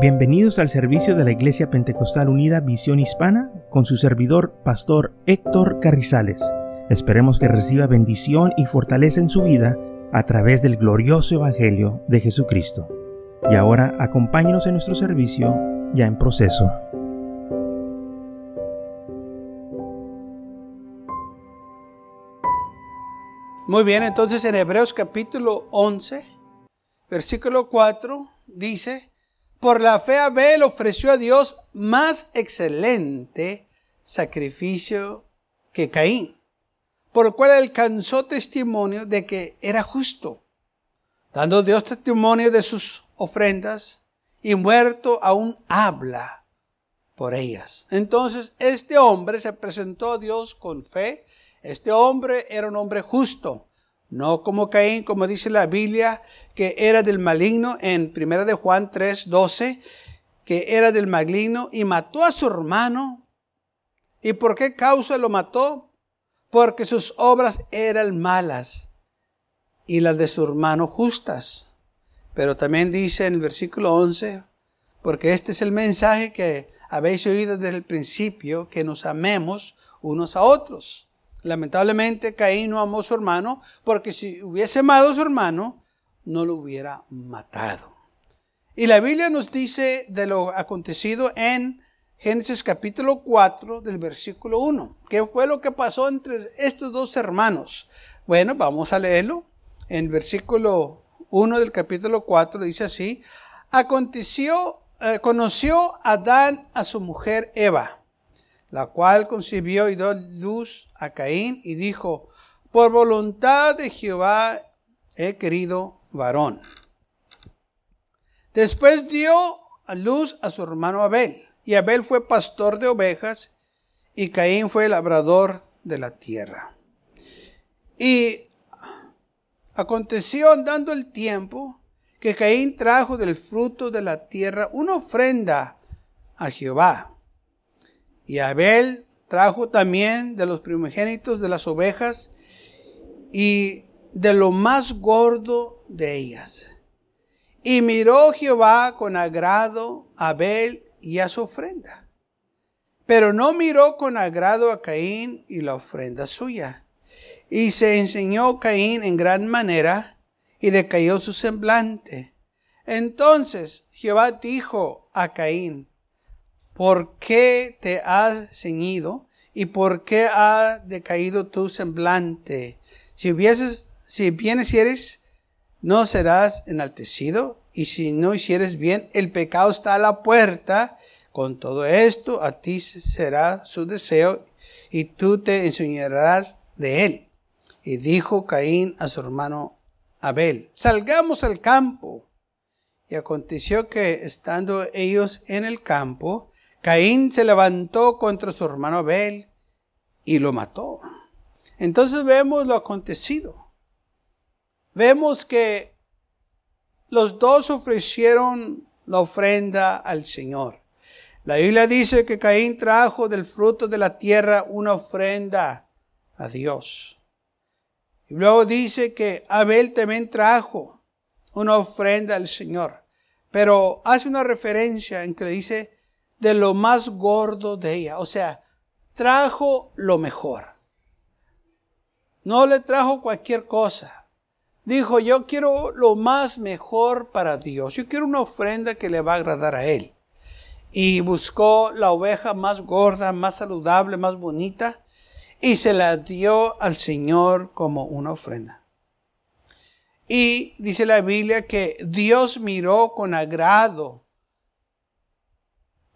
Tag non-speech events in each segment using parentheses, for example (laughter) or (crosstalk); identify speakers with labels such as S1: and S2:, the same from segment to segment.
S1: Bienvenidos al servicio de la Iglesia Pentecostal Unida Visión Hispana con su servidor, Pastor Héctor Carrizales. Esperemos que reciba bendición y fortaleza en su vida a través del glorioso Evangelio de Jesucristo. Y ahora acompáñenos en nuestro servicio ya en proceso.
S2: Muy bien, entonces en Hebreos capítulo 11, versículo 4 dice, por la fe Abel ofreció a Dios más excelente sacrificio que Caín, por el cual alcanzó testimonio de que era justo, dando Dios testimonio de sus ofrendas y muerto aún habla por ellas. Entonces este hombre se presentó a Dios con fe. Este hombre era un hombre justo no como Caín, como dice la Biblia, que era del maligno en 1 de Juan 3, 12, que era del maligno y mató a su hermano. ¿Y por qué causa lo mató? Porque sus obras eran malas y las de su hermano justas. Pero también dice en el versículo 11, porque este es el mensaje que habéis oído desde el principio, que nos amemos unos a otros. Lamentablemente Caín no amó a su hermano porque si hubiese amado a su hermano, no lo hubiera matado. Y la Biblia nos dice de lo acontecido en Génesis capítulo 4 del versículo 1. ¿Qué fue lo que pasó entre estos dos hermanos? Bueno, vamos a leerlo. En versículo 1 del capítulo 4 dice así, aconteció, eh, conoció Adán a su mujer Eva la cual concibió y dio luz a Caín y dijo, por voluntad de Jehová he querido varón. Después dio a luz a su hermano Abel, y Abel fue pastor de ovejas, y Caín fue labrador de la tierra. Y aconteció andando el tiempo que Caín trajo del fruto de la tierra una ofrenda a Jehová y Abel trajo también de los primogénitos de las ovejas y de lo más gordo de ellas. Y miró Jehová con agrado a Abel y a su ofrenda. Pero no miró con agrado a Caín y la ofrenda suya. Y se enseñó Caín en gran manera y decayó su semblante. Entonces Jehová dijo a Caín, ¿por qué te has ceñido y por qué ha decaído tu semblante? Si hubieses, si bien hicieres, no serás enaltecido, y si no hicieres bien, el pecado está a la puerta. Con todo esto, a ti será su deseo, y tú te enseñarás de él. Y dijo Caín a su hermano Abel, salgamos al campo. Y aconteció que estando ellos en el campo, Caín se levantó contra su hermano Abel y lo mató. Entonces vemos lo acontecido. Vemos que los dos ofrecieron la ofrenda al Señor. La Biblia dice que Caín trajo del fruto de la tierra una ofrenda a Dios. Y luego dice que Abel también trajo una ofrenda al Señor. Pero hace una referencia en que dice de lo más gordo de ella. O sea, trajo lo mejor. No le trajo cualquier cosa. Dijo, yo quiero lo más mejor para Dios. Yo quiero una ofrenda que le va a agradar a Él. Y buscó la oveja más gorda, más saludable, más bonita, y se la dio al Señor como una ofrenda. Y dice la Biblia que Dios miró con agrado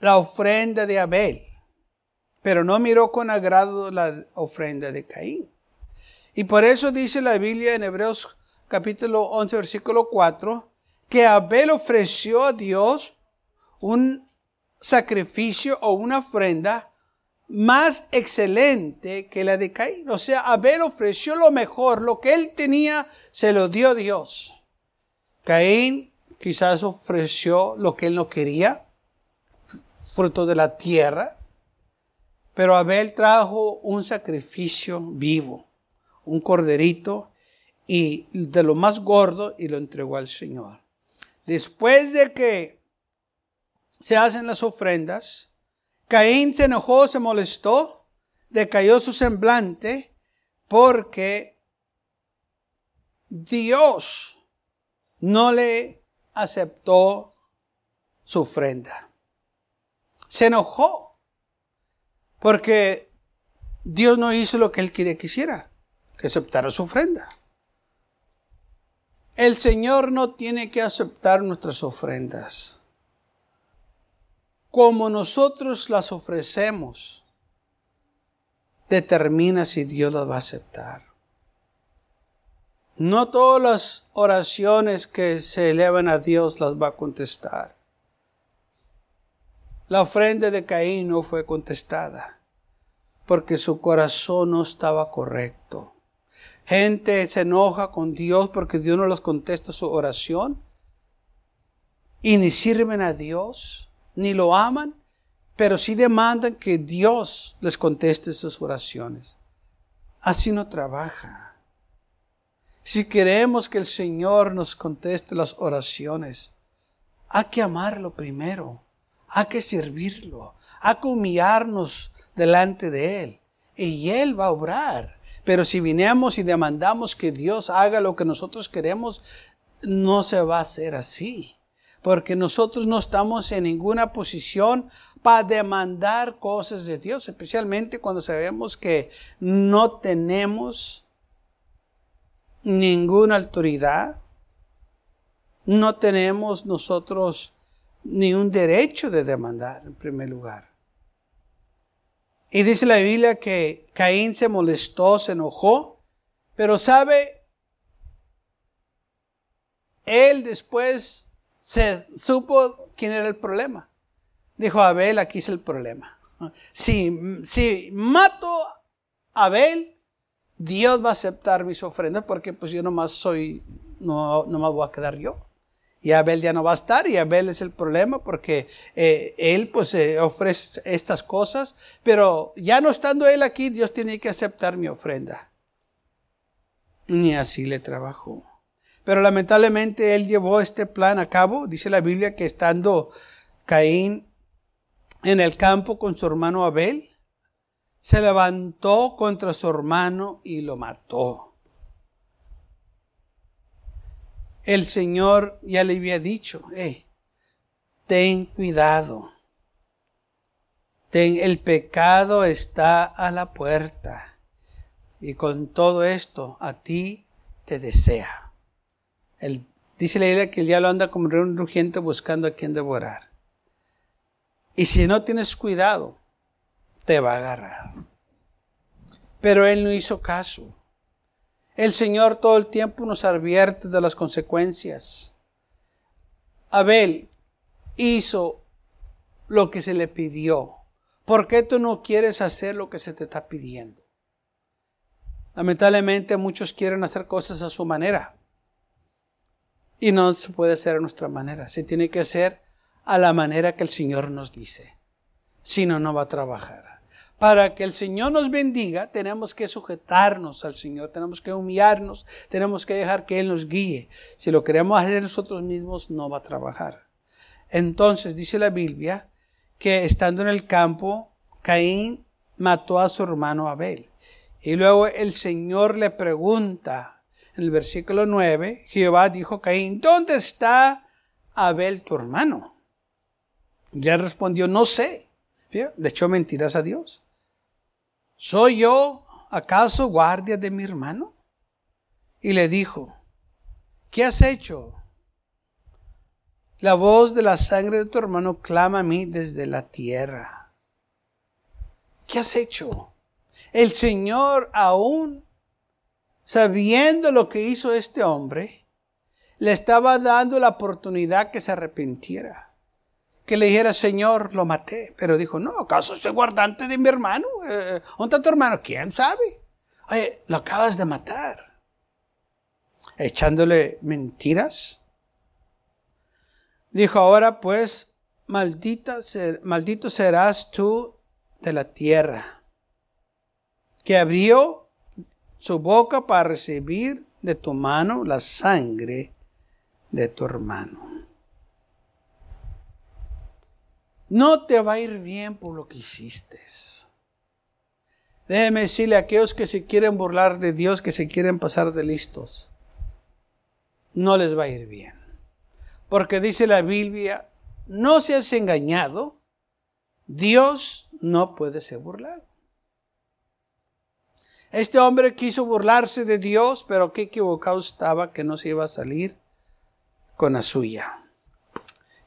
S2: la ofrenda de Abel, pero no miró con agrado la ofrenda de Caín. Y por eso dice la Biblia en Hebreos capítulo 11, versículo 4, que Abel ofreció a Dios un sacrificio o una ofrenda más excelente que la de Caín. O sea, Abel ofreció lo mejor, lo que él tenía, se lo dio Dios. Caín quizás ofreció lo que él no quería, fruto de la tierra. Pero Abel trajo un sacrificio vivo, un corderito y de lo más gordo y lo entregó al Señor. Después de que se hacen las ofrendas. Caín se enojó, se molestó, decayó su semblante porque Dios no le aceptó su ofrenda. Se enojó porque Dios no hizo lo que él quería que hiciera, que aceptara su ofrenda. El Señor no tiene que aceptar nuestras ofrendas. Como nosotros las ofrecemos, determina si Dios las va a aceptar. No todas las oraciones que se elevan a Dios las va a contestar. La ofrenda de Caín no fue contestada porque su corazón no estaba correcto. Gente se enoja con Dios porque Dios no les contesta su oración y ni sirven a Dios, ni lo aman, pero sí demandan que Dios les conteste sus oraciones. Así no trabaja. Si queremos que el Señor nos conteste las oraciones, hay que amarlo primero, hay que servirlo, hay que humillarnos delante de Él y Él va a obrar. Pero si vinemos y demandamos que Dios haga lo que nosotros queremos, no se va a hacer así. Porque nosotros no estamos en ninguna posición para demandar cosas de Dios, especialmente cuando sabemos que no tenemos ninguna autoridad, no tenemos nosotros ni un derecho de demandar en primer lugar. Y dice la Biblia que Caín se molestó, se enojó, pero sabe, él después se supo quién era el problema. Dijo Abel, aquí es el problema. Si, si mato a Abel, Dios va a aceptar mis ofrendas porque pues yo nomás soy, no, nomás voy a quedar yo y Abel ya no va a estar y Abel es el problema porque eh, él pues eh, ofrece estas cosas, pero ya no estando él aquí, Dios tiene que aceptar mi ofrenda. Ni así le trabajó. Pero lamentablemente él llevó este plan a cabo. Dice la Biblia que estando Caín en el campo con su hermano Abel, se levantó contra su hermano y lo mató. El Señor ya le había dicho, ten cuidado, ten, el pecado está a la puerta y con todo esto a ti te desea. El, dice la Biblia que el diablo anda como un rugiente buscando a quien devorar. Y si no tienes cuidado, te va a agarrar. Pero él no hizo caso. El Señor todo el tiempo nos advierte de las consecuencias. Abel hizo lo que se le pidió. ¿Por qué tú no quieres hacer lo que se te está pidiendo? Lamentablemente muchos quieren hacer cosas a su manera. Y no se puede hacer a nuestra manera. Se tiene que hacer a la manera que el Señor nos dice. Si no, no va a trabajar para que el Señor nos bendiga, tenemos que sujetarnos al Señor, tenemos que humillarnos, tenemos que dejar que Él nos guíe. Si lo queremos hacer nosotros mismos, no va a trabajar. Entonces dice la Biblia que estando en el campo, Caín mató a su hermano Abel. Y luego el Señor le pregunta, en el versículo 9, Jehová dijo a Caín, ¿dónde está Abel tu hermano? Y él respondió, no sé. Le echó mentiras a Dios. ¿Soy yo acaso guardia de mi hermano? Y le dijo, ¿qué has hecho? La voz de la sangre de tu hermano clama a mí desde la tierra. ¿Qué has hecho? El Señor aún, sabiendo lo que hizo este hombre, le estaba dando la oportunidad que se arrepintiera que le dijera, Señor, lo maté. Pero dijo, no, ¿acaso soy guardante de mi hermano? Eh, ¿Dónde tu hermano? ¿Quién sabe? Oye, lo acabas de matar. Echándole mentiras. Dijo, ahora pues, maldita maldito serás tú de la tierra, que abrió su boca para recibir de tu mano la sangre de tu hermano. No te va a ir bien por lo que hiciste. Déjeme decirle a aquellos que se quieren burlar de Dios, que se quieren pasar de listos, no les va a ir bien. Porque dice la Biblia, no seas engañado, Dios no puede ser burlado. Este hombre quiso burlarse de Dios, pero qué equivocado estaba que no se iba a salir con la suya.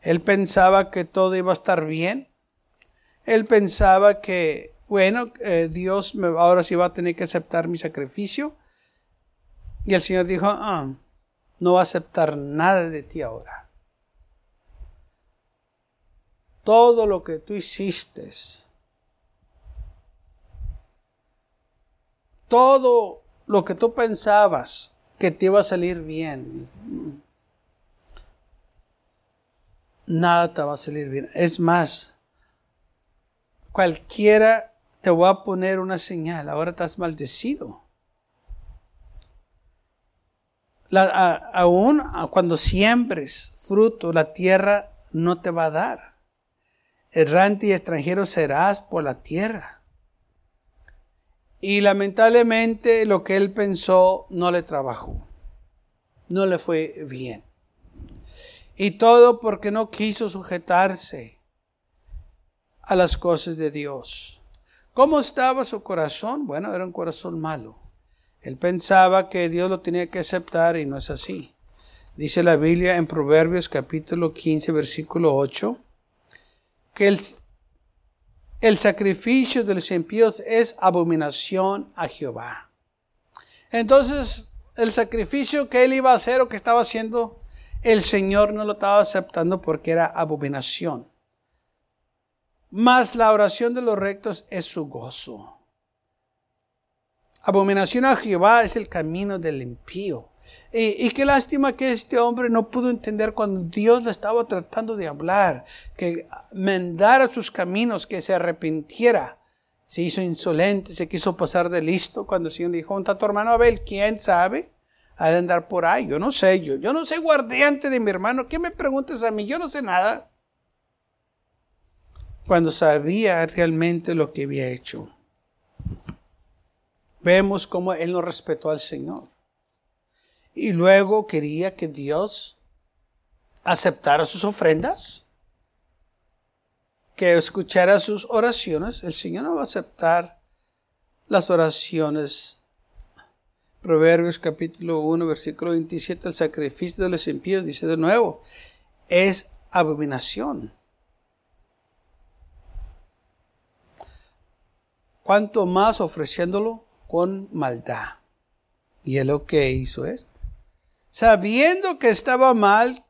S2: Él pensaba que todo iba a estar bien. Él pensaba que, bueno, eh, Dios ahora sí va a tener que aceptar mi sacrificio. Y el Señor dijo, ah, no va a aceptar nada de ti ahora. Todo lo que tú hiciste todo lo que tú pensabas que te iba a salir bien, nada te va a salir bien. Es más, cualquiera te va a poner una señal, ahora estás maldecido. aún cuando siembres fruto, la tierra no te va a dar. Errante y extranjero serás por la tierra. Y lamentablemente lo que él pensó no le trabajó. No le fue bien. Y todo porque no quiso sujetarse a las cosas de Dios. ¿Cómo estaba su corazón? Bueno, era un corazón malo. Él pensaba que Dios lo tenía que aceptar y no es así. Dice la Biblia en Proverbios capítulo 15, versículo 8, que el el sacrificio de los impíos es abominación a Jehová. Entonces, el sacrificio que él iba a hacer o que estaba haciendo, el Señor no lo estaba aceptando porque era abominación. Mas la oración de los rectos es su gozo. Abominación a Jehová es el camino del impío. Y, qué lástima que este hombre no pudo entender cuando Dios le estaba tratando de hablar, que mendara sus caminos, que se arrepintiera. Se hizo insolente, se quiso pasar de listo cuando el Señor dijo, ¿dónde está tu hermano Abel? ¿Quién sabe? Ha de andar por ahí. Yo no sé, yo, yo no soy guardiante de mi hermano. ¿Qué me preguntas a mí? Yo no sé nada. Cuando sabía realmente lo que había hecho. Vemos cómo él no respetó al Señor. Y luego quería que Dios aceptara sus ofrendas, que escuchara sus oraciones. El Señor no va a aceptar las oraciones. Proverbios capítulo 1, versículo 27, el sacrificio de los impíos, dice de nuevo, es abominación. Cuanto más ofreciéndolo con maldad. Y es lo que hizo esto sabiendo que estaba mal,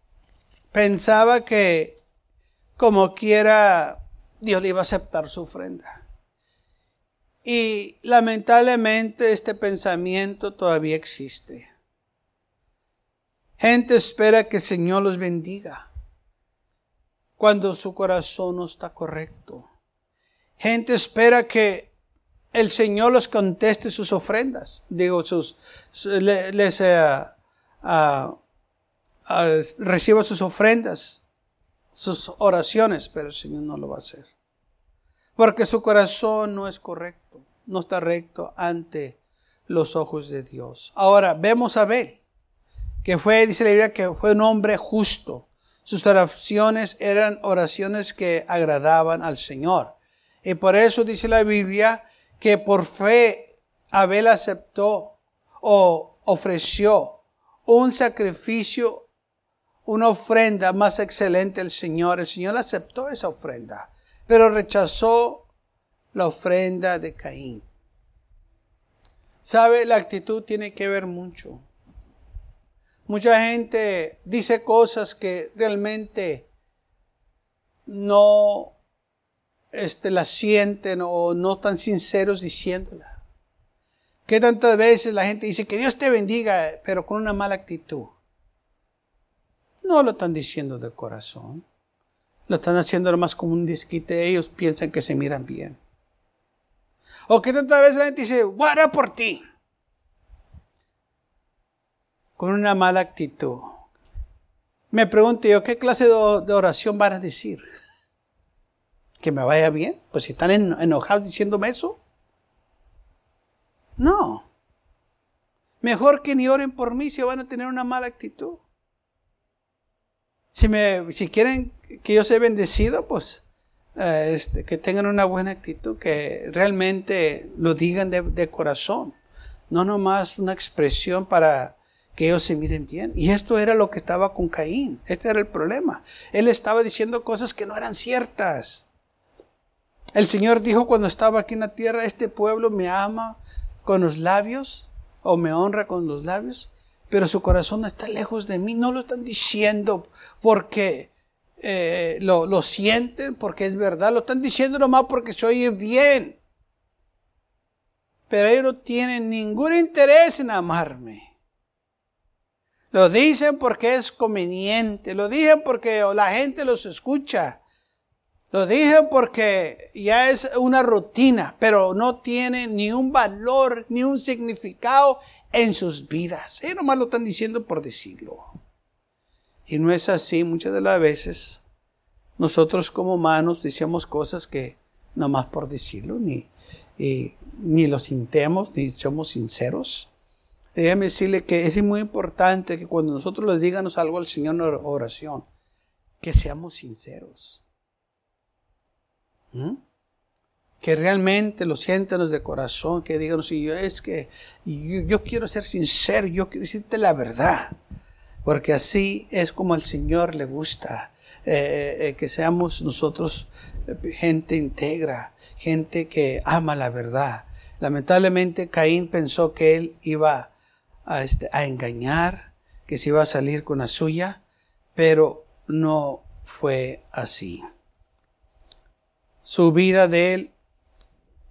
S2: pensaba que como quiera Dios le iba a aceptar su ofrenda. Y lamentablemente este pensamiento todavía existe. Gente espera que el Señor los bendiga cuando su corazón no está correcto. Gente espera que el Señor los conteste sus ofrendas, digo, sus, les, reciba sus ofrendas, sus oraciones, pero el Señor no lo va a hacer. Porque su corazón no es correcto, no está recto ante los ojos de Dios. Ahora, vemos a Abel, que fue, dice la Biblia, que fue un hombre justo. Sus oraciones eran oraciones que agradaban al Señor. Y por eso dice la Biblia que por fe Abel aceptó o ofreció un sacrificio, una ofrenda más excelente al Señor. El Señor aceptó esa ofrenda, pero rechazó la ofrenda de Caín. ¿Sabe? La actitud tiene que ver mucho. Mucha gente dice cosas que realmente no este, las sienten o no están sinceros diciéndolas. Que tantas veces la gente dice que Dios te bendiga, pero con una mala actitud. No lo están diciendo de corazón. Lo están haciendo más como un disquite. Ellos piensan que se miran bien. O que tantas veces la gente dice, guarda por ti. Con una mala actitud. Me pregunto yo, ¿qué clase de oración van a decir? que me vaya bien. Pues si están enojados diciéndome eso. No. Mejor que ni oren por mí si van a tener una mala actitud. Si, me, si quieren que yo sea bendecido, pues eh, este, que tengan una buena actitud, que realmente lo digan de, de corazón. No nomás una expresión para que ellos se miren bien. Y esto era lo que estaba con Caín. Este era el problema. Él estaba diciendo cosas que no eran ciertas. El Señor dijo cuando estaba aquí en la tierra, este pueblo me ama con los labios o me honra con los labios, pero su corazón está lejos de mí. No lo están diciendo porque eh, lo, lo, sienten, porque es verdad. Lo están diciendo nomás porque se oye bien. Pero ellos no tienen ningún interés en amarme. Lo dicen porque es conveniente, lo dicen porque la gente los escucha, lo dicen porque ya es una rutina, pero no tiene ni un valor ni un significado en sus vidas. Ellos nomás lo están diciendo por decirlo. Y no es así muchas de las veces. Nosotros como humanos decimos cosas que nomás por decirlo, ni, ni lo sintemos, ni somos sinceros. Déjeme decirle que es muy importante que cuando nosotros le digamos algo al Señor en oración, que seamos sinceros. ¿Mm? Que realmente lo sientan de corazón, que digan, si yo es que yo, quiero ser sincero, yo quiero decirte la verdad. Porque así es como al Señor le gusta eh, eh, eh, que seamos nosotros gente íntegra, gente que ama la verdad. Lamentablemente Caín pensó que él iba a, este, a engañar, que se iba a salir con la suya, pero no fue así. Su vida de él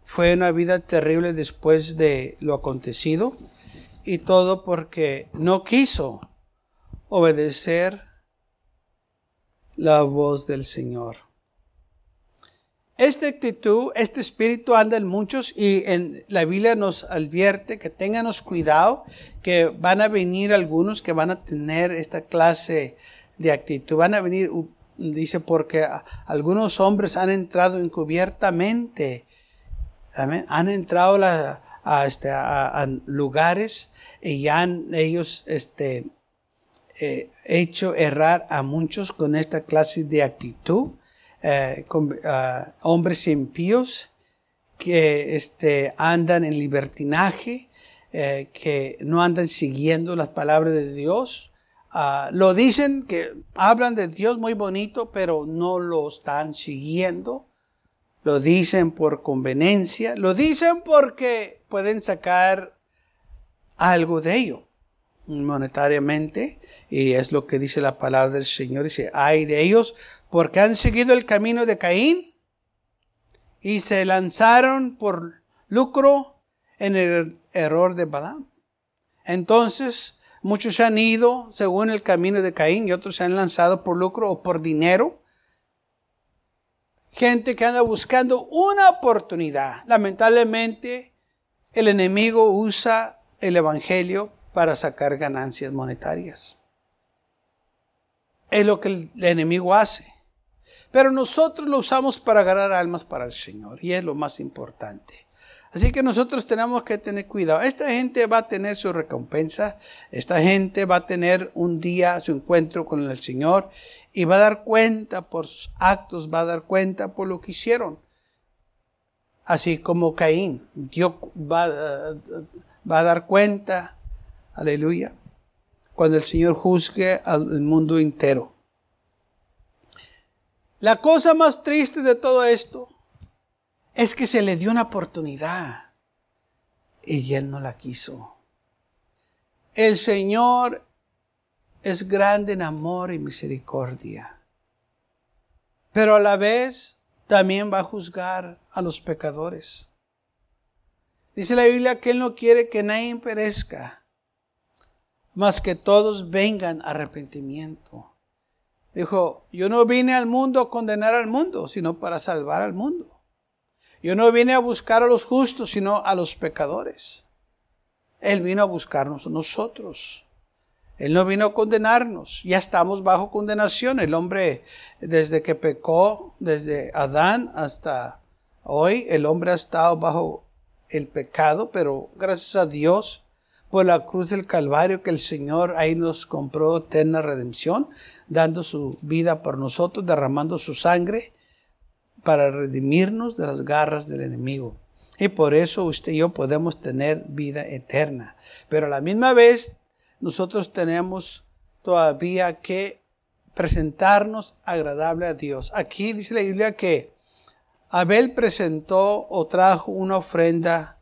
S2: fue una vida terrible después de lo acontecido y todo porque no quiso obedecer la voz del Señor. Esta actitud, este espíritu anda en muchos y en la Biblia nos advierte que tengamos cuidado, que van a venir algunos que van a tener esta clase de actitud. Van a venir, dice, porque algunos hombres han entrado encubiertamente, han entrado a, este, a, lugares y han ellos este, hecho errar a muchos con esta clase de actitud eh, ah, hombres impíos que este, andan en libertinaje, eh, que no andan siguiendo las palabras de Dios. Ah, lo dicen que hablan de Dios muy bonito, pero no lo están siguiendo. Lo dicen por conveniencia, lo dicen porque pueden sacar algo de ello monetariamente, y es lo que dice la palabra del Señor, dice, hay de ellos porque han seguido el camino de Caín y se lanzaron por lucro en el error de Balaam. Entonces, muchos han ido según el camino de Caín y otros se han lanzado por lucro o por dinero. Gente que anda buscando una oportunidad. Lamentablemente, el enemigo usa el Evangelio para sacar ganancias monetarias. Es lo que el enemigo hace. Pero nosotros lo usamos para ganar almas para el Señor y es lo más importante. Así que nosotros tenemos que tener cuidado. Esta gente va a tener su recompensa. Esta gente va a tener un día su encuentro con el Señor y va a dar cuenta por sus actos, va a dar cuenta por lo que hicieron. Así como Caín, Dios va, va a dar cuenta, aleluya, cuando el Señor juzgue al mundo entero. La cosa más triste de todo esto es que se le dio una oportunidad y él no la quiso. El Señor es grande en amor y misericordia, pero a la vez también va a juzgar a los pecadores. Dice la Biblia que Él no quiere que nadie perezca, mas que todos vengan a arrepentimiento. Dijo, yo no vine al mundo a condenar al mundo, sino para salvar al mundo. Yo no vine a buscar a los justos, sino a los pecadores. Él vino a buscarnos nosotros. Él no vino a condenarnos, ya estamos bajo condenación. El hombre, desde que pecó, desde Adán hasta hoy, el hombre ha estado bajo el pecado, pero gracias a Dios por la cruz del Calvario que el Señor ahí nos compró eterna redención, dando su vida por nosotros, derramando su sangre para redimirnos de las garras del enemigo. Y por eso usted y yo podemos tener vida eterna. Pero a la misma vez nosotros tenemos todavía que presentarnos agradable a Dios. Aquí dice la Biblia que Abel presentó o trajo una ofrenda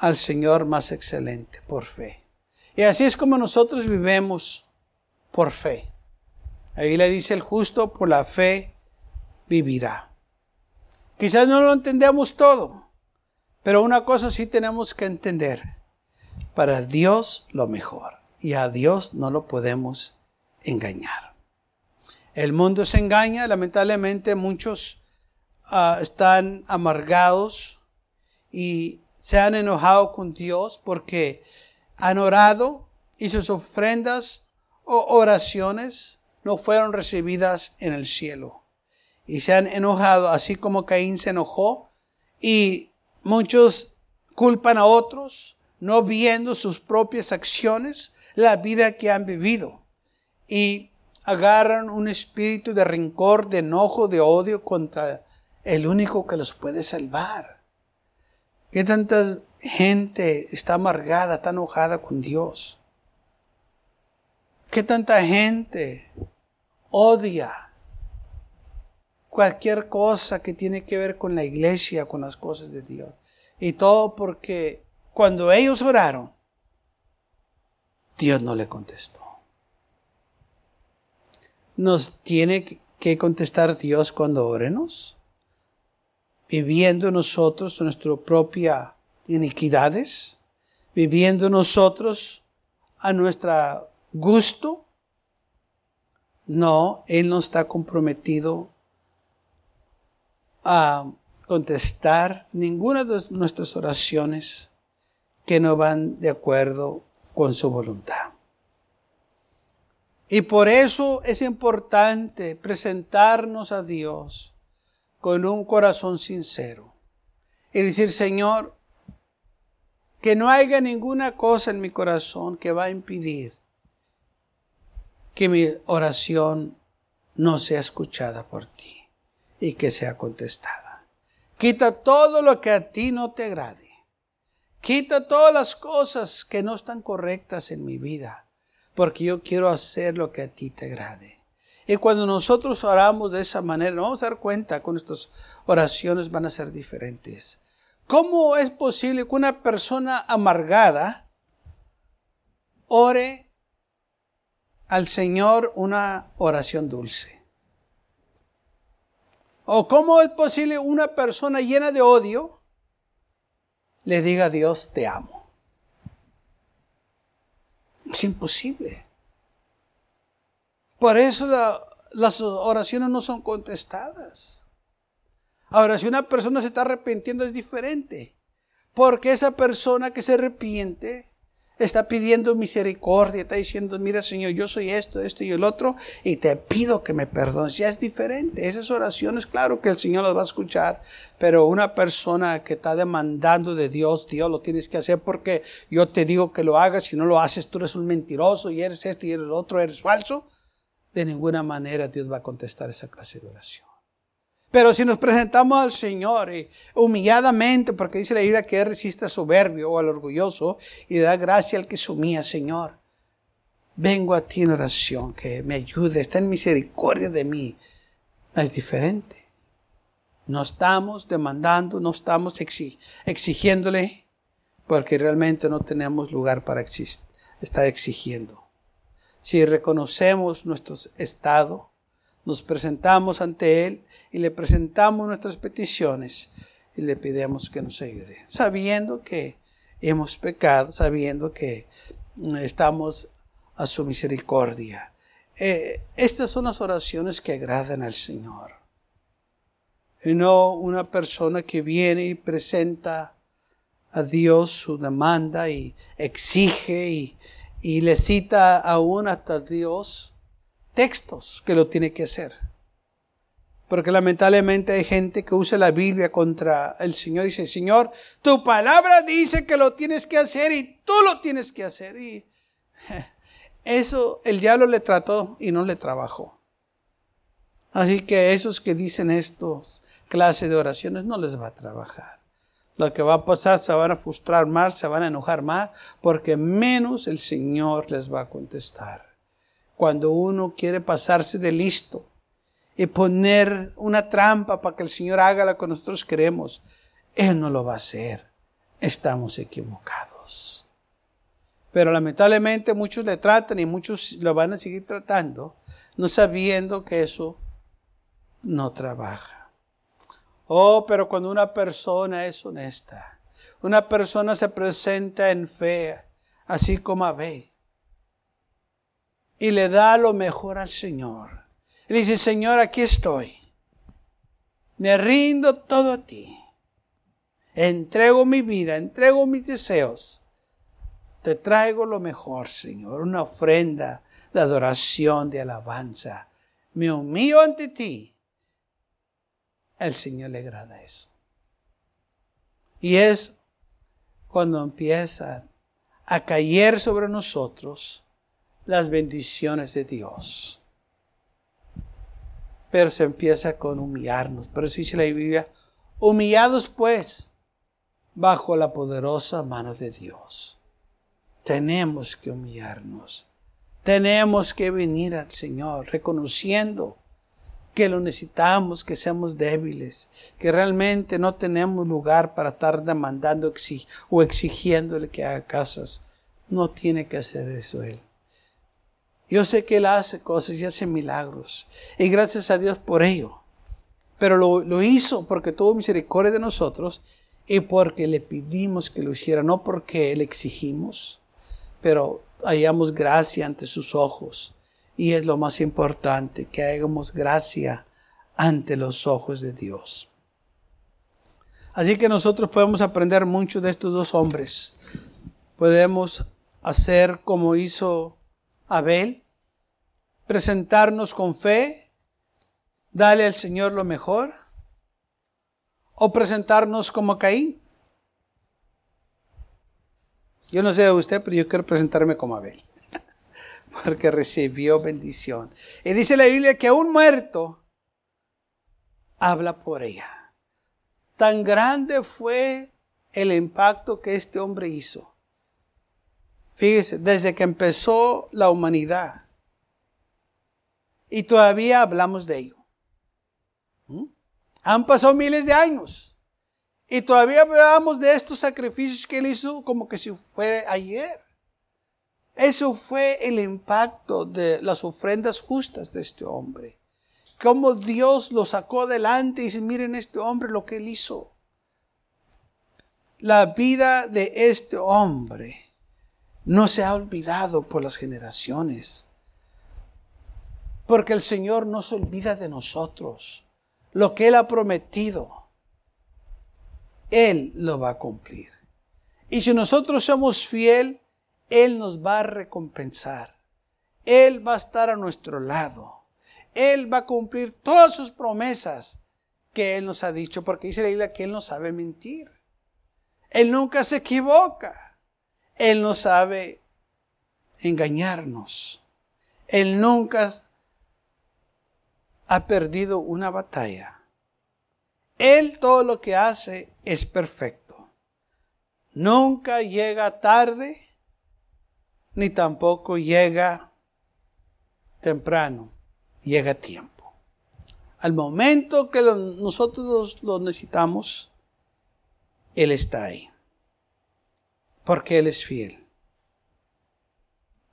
S2: al Señor más excelente por fe. Y así es como nosotros vivemos por fe. Ahí le dice el justo, por la fe vivirá. Quizás no lo entendemos todo, pero una cosa sí tenemos que entender. Para Dios lo mejor. Y a Dios no lo podemos engañar. El mundo se engaña, lamentablemente muchos ah, están amargados y se han enojado con Dios porque han orado y sus ofrendas o oraciones no fueron recibidas en el cielo. Y se han enojado, así como Caín se enojó. Y muchos culpan a otros, no viendo sus propias acciones, la vida que han vivido. Y agarran un espíritu de rencor, de enojo, de odio contra el único que los puede salvar. ¿Qué tanta gente está amargada, está enojada con Dios? ¿Qué tanta gente odia cualquier cosa que tiene que ver con la iglesia, con las cosas de Dios? Y todo porque cuando ellos oraron, Dios no le contestó. ¿Nos tiene que contestar Dios cuando oremos? Viviendo nosotros nuestras propias iniquidades, viviendo nosotros a nuestro gusto. No, Él no está comprometido a contestar ninguna de nuestras oraciones que no van de acuerdo con su voluntad. Y por eso es importante presentarnos a Dios con un corazón sincero y decir, Señor, que no haya ninguna cosa en mi corazón que va a impedir que mi oración no sea escuchada por ti y que sea contestada. Quita todo lo que a ti no te agrade. Quita todas las cosas que no están correctas en mi vida, porque yo quiero hacer lo que a ti te agrade. Y cuando nosotros oramos de esa manera, nos vamos a dar cuenta que nuestras oraciones van a ser diferentes. ¿Cómo es posible que una persona amargada ore al Señor una oración dulce? ¿O cómo es posible una persona llena de odio le diga a Dios, te amo? Es imposible. Por eso las oraciones no son contestadas. Ahora, si una persona se está arrepintiendo es diferente. Porque esa persona que se arrepiente está pidiendo misericordia, está diciendo, mira Señor, yo soy esto, esto y el otro, y te pido que me perdones. Ya es diferente. Esas oraciones, claro que el Señor las va a escuchar, pero una persona que está demandando de Dios, Dios lo tienes que hacer porque yo te digo que lo hagas, si no lo haces tú eres un mentiroso y eres este y eres el otro, eres falso de ninguna manera Dios va a contestar esa clase de oración. Pero si nos presentamos al Señor humilladamente, porque dice la Biblia que Él resiste al soberbio o al orgulloso y da gracia al que humilla, Señor, vengo a ti en oración, que me ayude, está en misericordia de mí. Es diferente. No estamos demandando, no estamos exigiéndole, porque realmente no tenemos lugar para estar exigiendo. Si reconocemos nuestro estado, nos presentamos ante Él y le presentamos nuestras peticiones y le pedimos que nos ayude, sabiendo que hemos pecado, sabiendo que estamos a su misericordia. Eh, estas son las oraciones que agradan al Señor. Y no una persona que viene y presenta a Dios su demanda y exige y, Y le cita aún hasta Dios textos que lo tiene que hacer. Porque lamentablemente hay gente que usa la Biblia contra el Señor. Dice, Señor, tu palabra dice que lo tienes que hacer y tú lo tienes que hacer. Y (laughs) eso el diablo le trató y no le trabajó. Así que esos que dicen estos clases de oraciones no les va a trabajar. Lo que va a pasar, se van a frustrar más, se van a enojar más, porque menos el Señor les va a contestar. Cuando uno quiere pasarse de listo y poner una trampa para que el Señor haga lo que nosotros queremos, Él no lo va a hacer. Estamos equivocados. Pero lamentablemente muchos le tratan y muchos lo van a seguir tratando, no sabiendo que eso no trabaja. Oh, pero cuando una persona es honesta, una persona se presenta en fe, así como Abel, y le da lo mejor al Señor. Y dice, Señor, aquí estoy. Me rindo todo a ti. Entrego mi vida, entrego mis deseos. Te traigo lo mejor, Señor, una ofrenda de adoración, de alabanza. Me humillo ante ti al Señor le agrada eso. Y es cuando empiezan a caer sobre nosotros las bendiciones de Dios. Pero se empieza con humillarnos. Pero eso dice la Biblia, humillados pues bajo la poderosa mano de Dios. Tenemos que humillarnos. Tenemos que venir al Señor reconociendo que lo necesitamos, que seamos débiles, que realmente no tenemos lugar para estar demandando o exigiéndole que haga casas. No tiene que hacer eso Él. Yo sé que Él hace cosas y hace milagros. Y gracias a Dios por ello. Pero lo, lo hizo porque tuvo misericordia de nosotros y porque le pedimos que lo hiciera, no porque le exigimos, pero hallamos gracia ante sus ojos y es lo más importante, que hagamos gracia ante los ojos de Dios. Así que nosotros podemos aprender mucho de estos dos hombres. Podemos hacer como hizo Abel, presentarnos con fe, darle al Señor lo mejor, o presentarnos como Caín. Yo no sé de usted, pero yo quiero presentarme como Abel porque recibió bendición. Y dice la Biblia que un muerto habla por ella. Tan grande fue el impacto que este hombre hizo. Fíjese, desde que empezó la humanidad. Y todavía hablamos de ello. ¿Mm? Han pasado miles de años. Y todavía hablamos de estos sacrificios que él hizo como que si fuera ayer. Eso fue el impacto de las ofrendas justas de este hombre. Cómo Dios lo sacó adelante y dice, miren este hombre lo que él hizo. La vida de este hombre no se ha olvidado por las generaciones. Porque el Señor no se olvida de nosotros. Lo que Él ha prometido, Él lo va a cumplir. Y si nosotros somos fieles, él nos va a recompensar. Él va a estar a nuestro lado. Él va a cumplir todas sus promesas que Él nos ha dicho, porque dice la Biblia que Él no sabe mentir. Él nunca se equivoca. Él no sabe engañarnos. Él nunca ha perdido una batalla. Él todo lo que hace es perfecto. Nunca llega tarde ni tampoco llega temprano, llega tiempo. Al momento que nosotros lo necesitamos, Él está ahí, porque Él es fiel.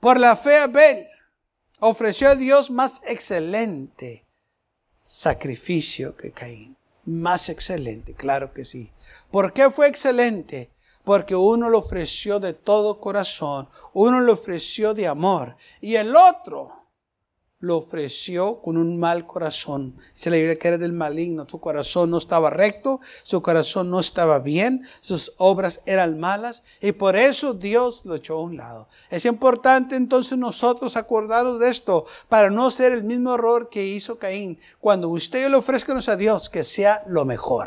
S2: Por la fe Abel ofreció a Dios más excelente sacrificio que Caín. Más excelente, claro que sí. ¿Por qué fue excelente? Porque uno lo ofreció de todo corazón, uno lo ofreció de amor y el otro lo ofreció con un mal corazón. Se le Biblia que era del maligno. Su corazón no estaba recto, su corazón no estaba bien, sus obras eran malas y por eso Dios lo echó a un lado. Es importante entonces nosotros acordarnos de esto para no ser el mismo error que hizo Caín. Cuando usted le ofrezca a Dios, que sea lo mejor.